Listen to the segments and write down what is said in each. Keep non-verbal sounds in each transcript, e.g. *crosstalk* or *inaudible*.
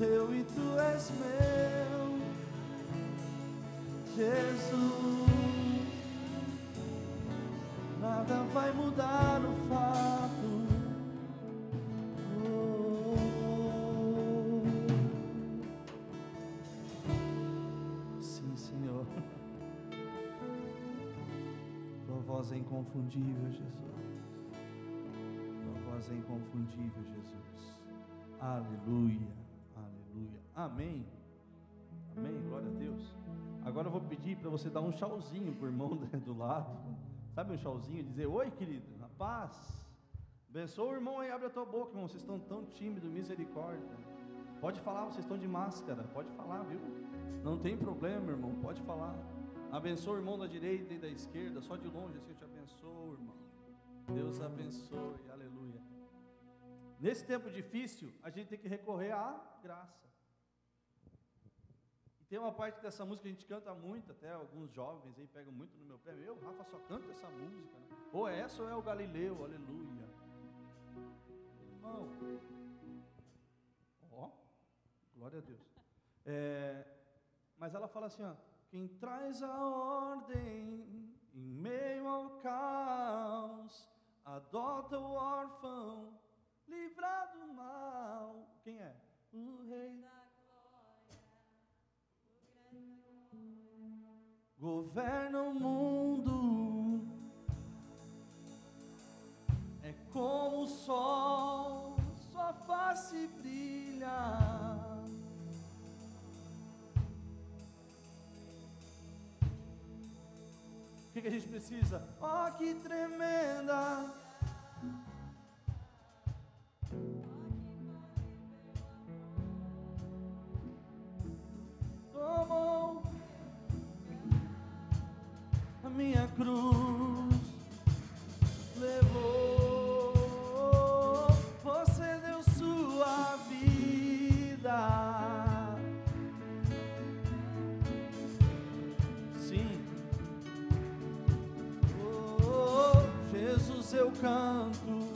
teu e tu és meu, Jesus. Nada vai mudar o fato. Oh. Sim, Senhor. Tua voz é inconfundível, Jesus. Tua voz é inconfundível, Jesus. Aleluia, aleluia. Amém. Amém. Glória a Deus. Agora eu vou pedir para você dar um tchauzinho pro irmão *laughs* do lado. Sabe um tchauzinho? Dizer: Oi, querido, na paz. Abençoa o irmão aí, abre a tua boca, irmão. Vocês estão tão tímidos, misericórdia. Pode falar, vocês estão de máscara. Pode falar, viu? Não tem problema, irmão. Pode falar. Abençoa o irmão da direita e da esquerda. Só de longe assim eu te abençoo, irmão. Deus abençoe. Aleluia. Nesse tempo difícil, a gente tem que recorrer à graça. E tem uma parte dessa música que a gente canta muito, até alguns jovens aí pegam muito no meu pé. Eu, Rafa, só canta essa música. Né? Ou é essa ou é o Galileu, aleluia. Irmão, ó, glória a Deus. É, mas ela fala assim, ó, quem traz a ordem em meio ao caos, adota o órfão, livra do mal. Quem é? O rei governa o mundo. É como o sol, sua face brilha. O que, que a gente precisa? Oh, que tremenda! Jesus, eu canto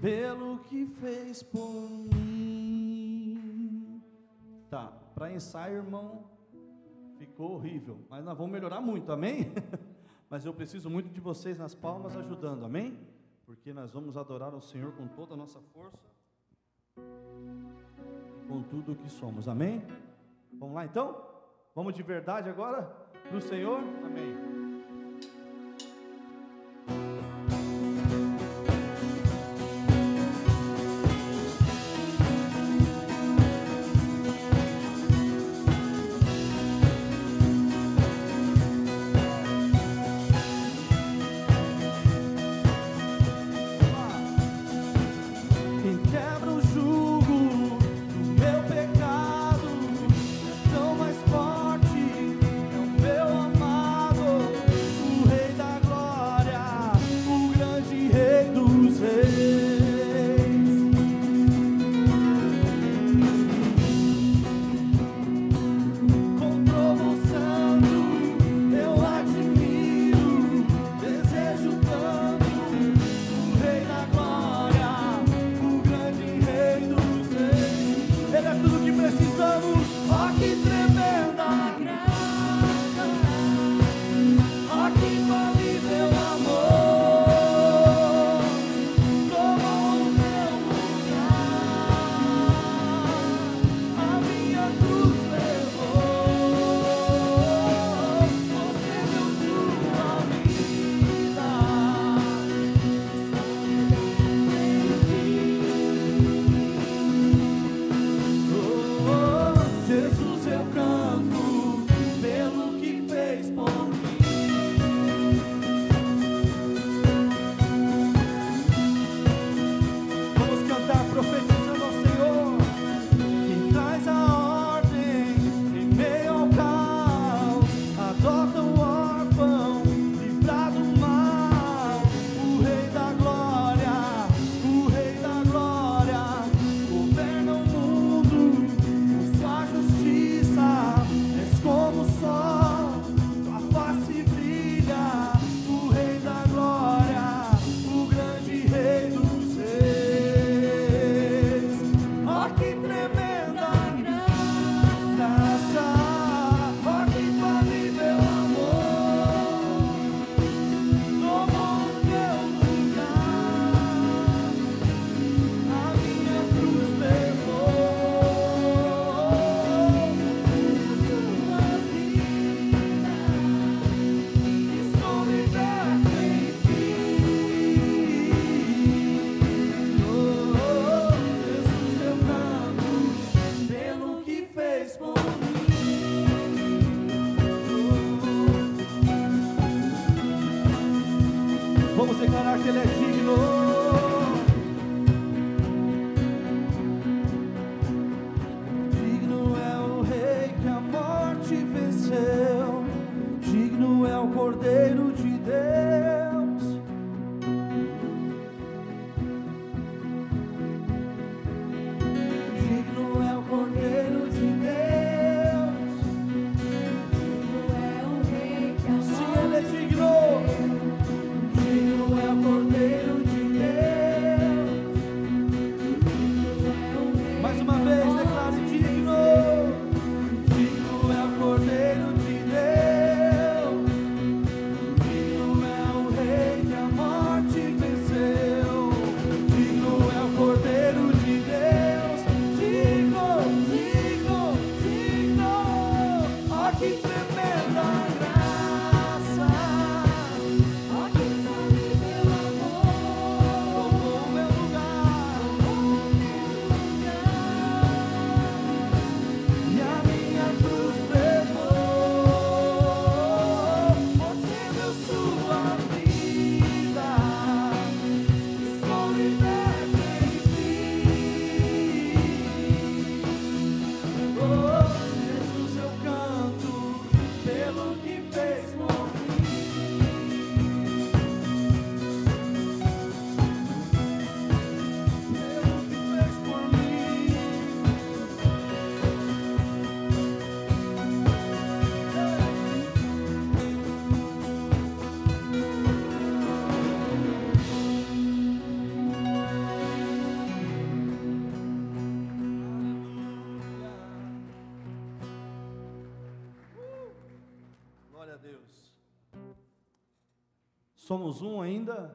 pelo que fez por mim. Tá, para ensaio, irmão, ficou horrível, mas nós vamos melhorar muito, amém? *laughs* mas eu preciso muito de vocês nas palmas ajudando, amém? Porque nós vamos adorar o Senhor com toda a nossa força com tudo o que somos, amém? Vamos lá então? Vamos de verdade agora para o Senhor? Amém. Somos um ainda?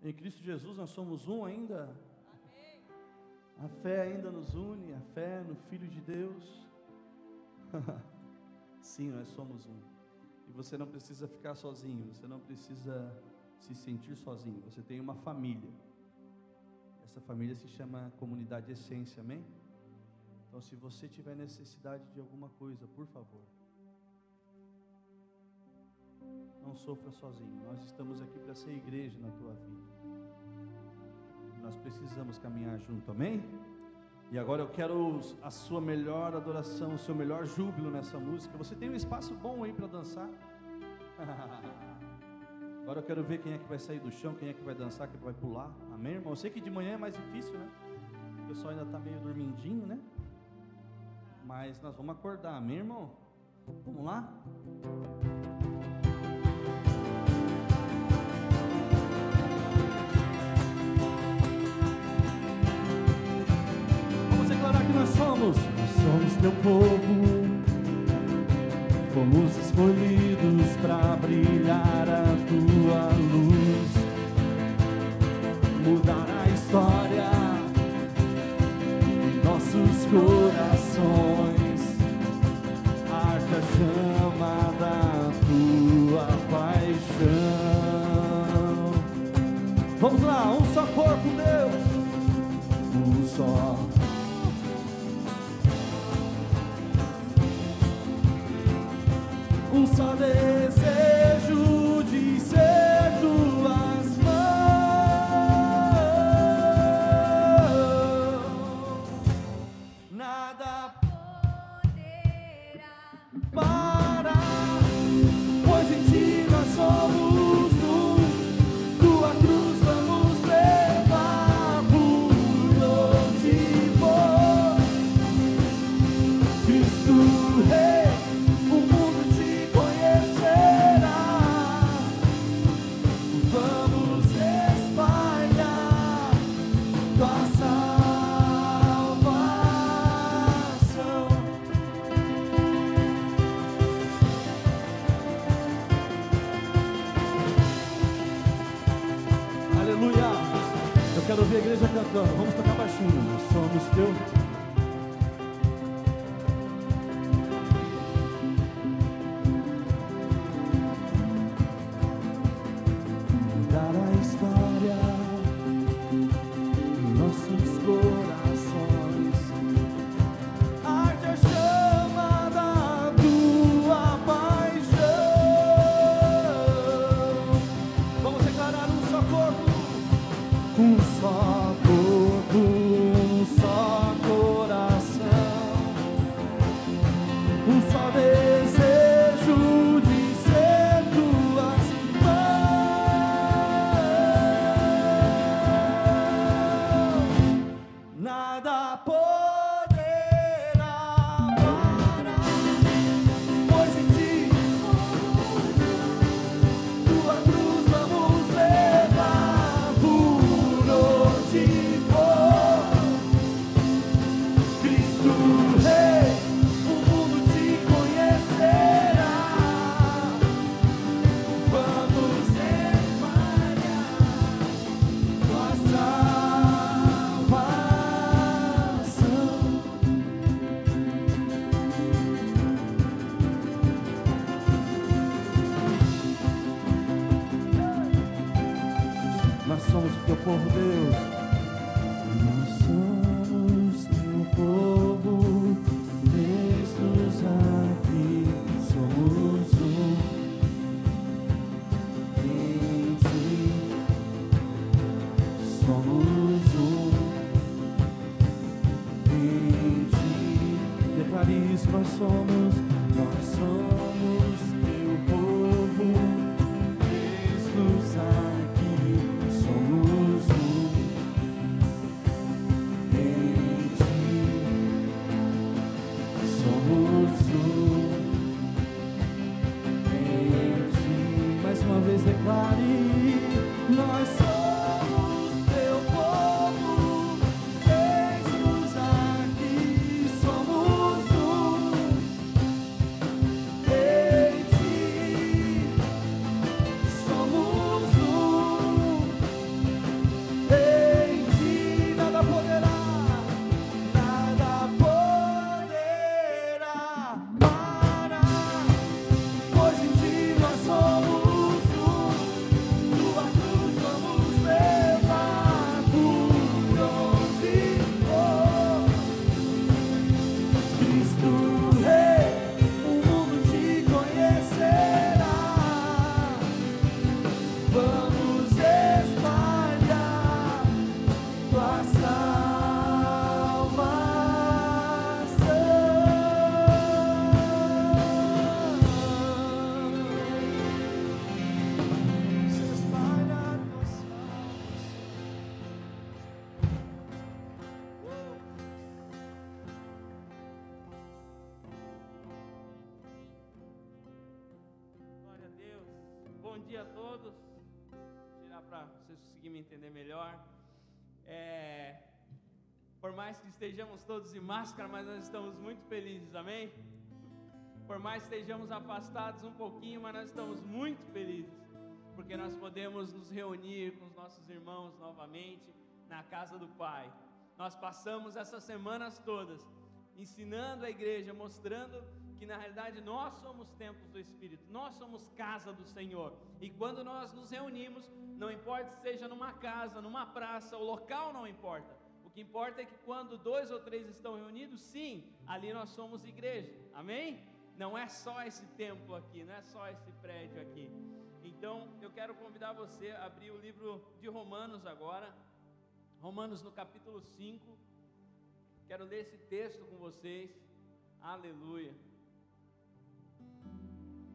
Em Cristo Jesus nós somos um ainda? A fé ainda nos une, a fé no Filho de Deus. *laughs* Sim, nós somos um. E você não precisa ficar sozinho, você não precisa se sentir sozinho. Você tem uma família. Essa família se chama Comunidade Essência, amém? Então, se você tiver necessidade de alguma coisa, por favor, não sofra sozinho. Nós estamos aqui para ser igreja na tua vida. Nós precisamos caminhar junto, amém? E agora eu quero a sua melhor adoração, o seu melhor júbilo nessa música. Você tem um espaço bom aí para dançar? *laughs* Agora eu quero ver quem é que vai sair do chão, quem é que vai dançar, quem vai pular. Amém, irmão? Eu sei que de manhã é mais difícil, né? O pessoal ainda está meio dormindinho, né? Mas nós vamos acordar, amém, irmão? Vamos lá? Somos. Nós somos teu povo. Fomos escolhidos para brilhar a tua luz, mudar a história em nossos corações. Arde a chama da tua paixão. Vamos lá, vocês conseguirem me entender melhor. É, por mais que estejamos todos de máscara, mas nós estamos muito felizes, amém? Por mais que estejamos afastados um pouquinho, mas nós estamos muito felizes, porque nós podemos nos reunir com os nossos irmãos novamente na casa do Pai. Nós passamos essas semanas todas ensinando a igreja, mostrando que na realidade nós somos templos do Espírito, nós somos casa do Senhor. E quando nós nos reunimos, não importa se seja numa casa, numa praça, o local não importa. O que importa é que quando dois ou três estão reunidos, sim, ali nós somos igreja. Amém? Não é só esse templo aqui, não é só esse prédio aqui. Então, eu quero convidar você a abrir o livro de Romanos agora. Romanos no capítulo 5. Quero ler esse texto com vocês. Aleluia.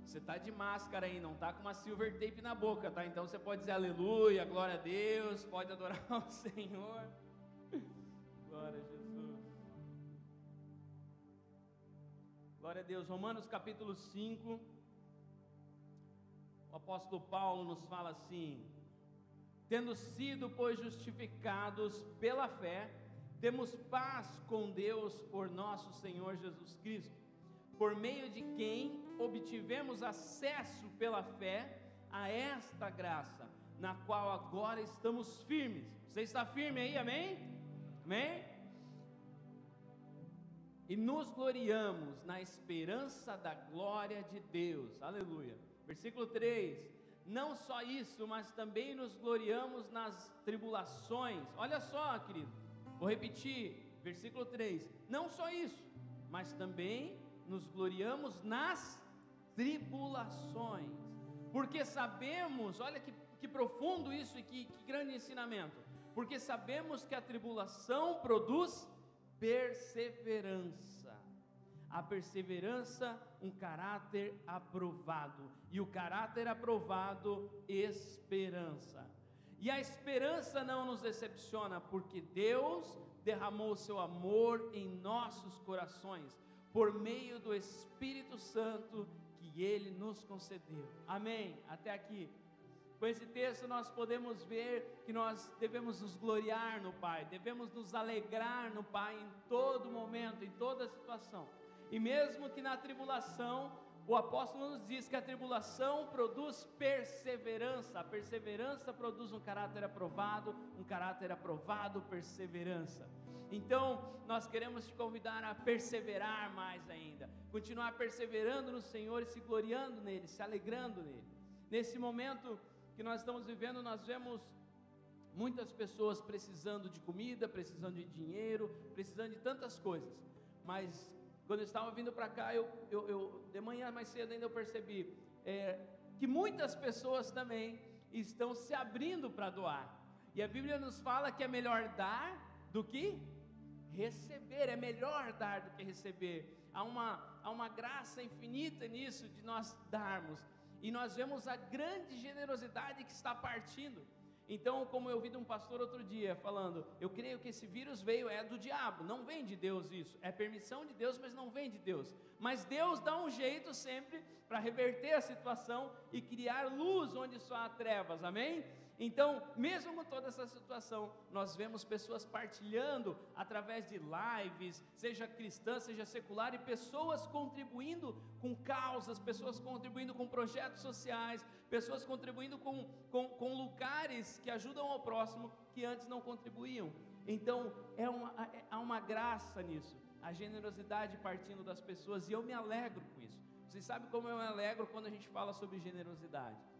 Você está de máscara aí, não está com uma silver tape na boca, tá? Então você pode dizer aleluia, glória a Deus, pode adorar *laughs* o Senhor. Glória a Jesus. Glória a Deus. Romanos capítulo 5. O apóstolo Paulo nos fala assim: Tendo sido, pois, justificados pela fé, temos paz com Deus por nosso Senhor Jesus Cristo, por meio de quem obtivemos acesso pela fé a esta graça, na qual agora estamos firmes. Você está firme aí, amém? Amém? E nos gloriamos na esperança da glória de Deus. Aleluia. Versículo 3: Não só isso, mas também nos gloriamos nas tribulações. Olha só, querido, vou repetir, versículo 3: Não só isso, mas também nos gloriamos nas tribulações, porque sabemos, olha que, que profundo isso e que, que grande ensinamento. Porque sabemos que a tribulação produz perseverança. A perseverança, um caráter aprovado. E o caráter aprovado, esperança. E a esperança não nos decepciona, porque Deus derramou seu amor em nossos corações, por meio do Espírito Santo que ele nos concedeu. Amém? Até aqui. Com esse texto nós podemos ver que nós devemos nos gloriar no Pai, devemos nos alegrar no Pai em todo momento, em toda situação. E mesmo que na tribulação, o apóstolo nos diz que a tribulação produz perseverança, a perseverança produz um caráter aprovado, um caráter aprovado, perseverança. Então, nós queremos te convidar a perseverar mais ainda, continuar perseverando no Senhor e se gloriando nele, se alegrando nele. Nesse momento, que nós estamos vivendo, nós vemos muitas pessoas precisando de comida, precisando de dinheiro, precisando de tantas coisas. Mas quando eu estava vindo para cá, eu, eu, eu, de manhã mais cedo ainda eu percebi é, que muitas pessoas também estão se abrindo para doar. E a Bíblia nos fala que é melhor dar do que receber, é melhor dar do que receber. Há uma, há uma graça infinita nisso de nós darmos e nós vemos a grande generosidade que está partindo. Então, como eu ouvi de um pastor outro dia falando, eu creio que esse vírus veio é do diabo, não vem de Deus isso, é permissão de Deus, mas não vem de Deus. Mas Deus dá um jeito sempre para reverter a situação e criar luz onde só há trevas, amém? Então, mesmo com toda essa situação, nós vemos pessoas partilhando através de lives, seja cristã, seja secular, e pessoas contribuindo com causas, pessoas contribuindo com projetos sociais, pessoas contribuindo com, com, com lugares que ajudam ao próximo que antes não contribuíam. Então, é uma, é, há uma graça nisso, a generosidade partindo das pessoas, e eu me alegro com isso. Vocês sabem como eu me alegro quando a gente fala sobre generosidade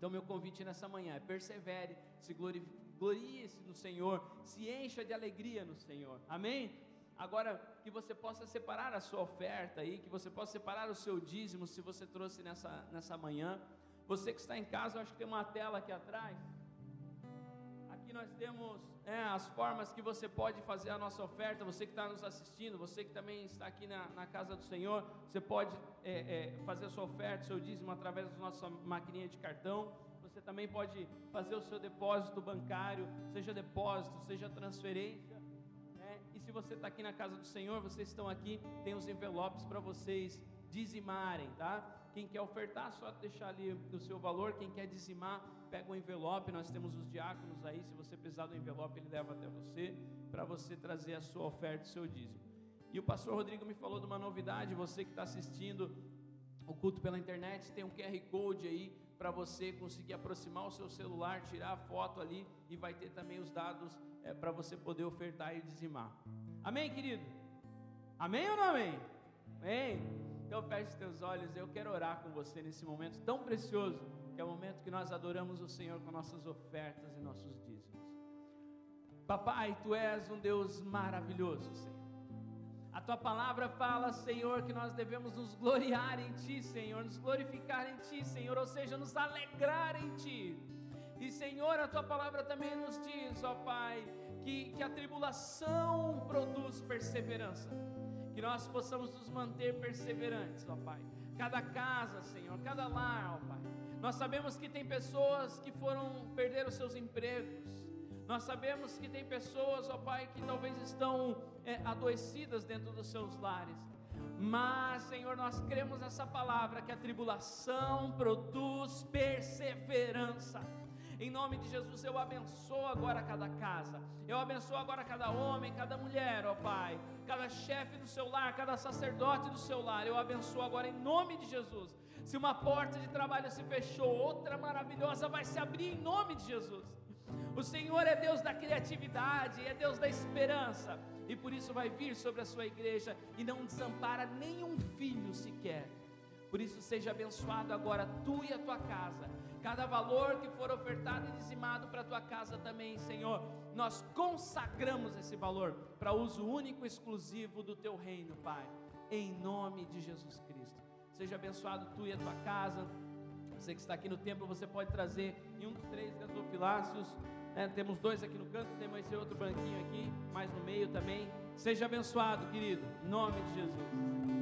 então, meu convite nessa manhã é persevere, se glorie-se no Senhor, se encha de alegria no Senhor, amém? Agora, que você possa separar a sua oferta aí, que você possa separar o seu dízimo, se você trouxe nessa, nessa manhã. Você que está em casa, acho que tem uma tela aqui atrás. Aqui nós temos é, as formas que você pode fazer a nossa oferta. Você que está nos assistindo, você que também está aqui na, na casa do Senhor, você pode é, é, fazer a sua oferta, seu dízimo através da nossa maquininha de cartão. Você também pode fazer o seu depósito bancário, seja depósito, seja transferência. Né? E se você está aqui na casa do Senhor, vocês estão aqui, tem os envelopes para vocês dizimarem, tá? Quem quer ofertar, só deixar ali o seu valor. Quem quer dizimar, pega o envelope. Nós temos os diáconos aí. Se você precisar do envelope, ele leva até você, para você trazer a sua oferta, o seu dízimo. E o pastor Rodrigo me falou de uma novidade. Você que está assistindo o culto pela internet, tem um QR Code aí para você conseguir aproximar o seu celular, tirar a foto ali e vai ter também os dados é, para você poder ofertar e dizimar. Amém, querido? Amém ou não amém? Amém? Então feche teus olhos, eu quero orar com você nesse momento tão precioso, é o momento que nós adoramos o Senhor com nossas ofertas e nossos dízimos. Papai, tu és um Deus maravilhoso, Senhor. A tua palavra fala, Senhor, que nós devemos nos gloriar em Ti, Senhor, nos glorificar em Ti, Senhor, ou seja, nos alegrar em Ti. E, Senhor, a tua palavra também nos diz, ó Pai, que, que a tribulação produz perseverança, que nós possamos nos manter perseverantes, ó Pai. Cada casa, Senhor, cada lar, ó Pai. Nós sabemos que tem pessoas que foram perder os seus empregos, nós sabemos que tem pessoas, ó Pai, que talvez estão é, adoecidas dentro dos seus lares. Mas, Senhor, nós cremos nessa palavra que a tribulação produz perseverança. Em nome de Jesus, eu abençoo agora cada casa. Eu abençoo agora cada homem, cada mulher, ó Pai. Cada chefe do seu lar, cada sacerdote do seu lar. Eu abençoo agora em nome de Jesus. Se uma porta de trabalho se fechou, outra maravilhosa vai se abrir em nome de Jesus. O Senhor é Deus da criatividade, é Deus da esperança, e por isso vai vir sobre a sua igreja e não desampara nenhum filho sequer. Por isso, seja abençoado agora tu e a tua casa. Cada valor que for ofertado e dizimado para a tua casa também, Senhor, nós consagramos esse valor para uso único e exclusivo do teu reino, Pai, em nome de Jesus Cristo. Seja abençoado tu e a tua casa Você que está aqui no templo, você pode trazer em um dos três gasofilácios. Né? Temos dois aqui no canto, temos esse outro banquinho aqui, mais no meio também. Seja abençoado, querido, em nome de Jesus.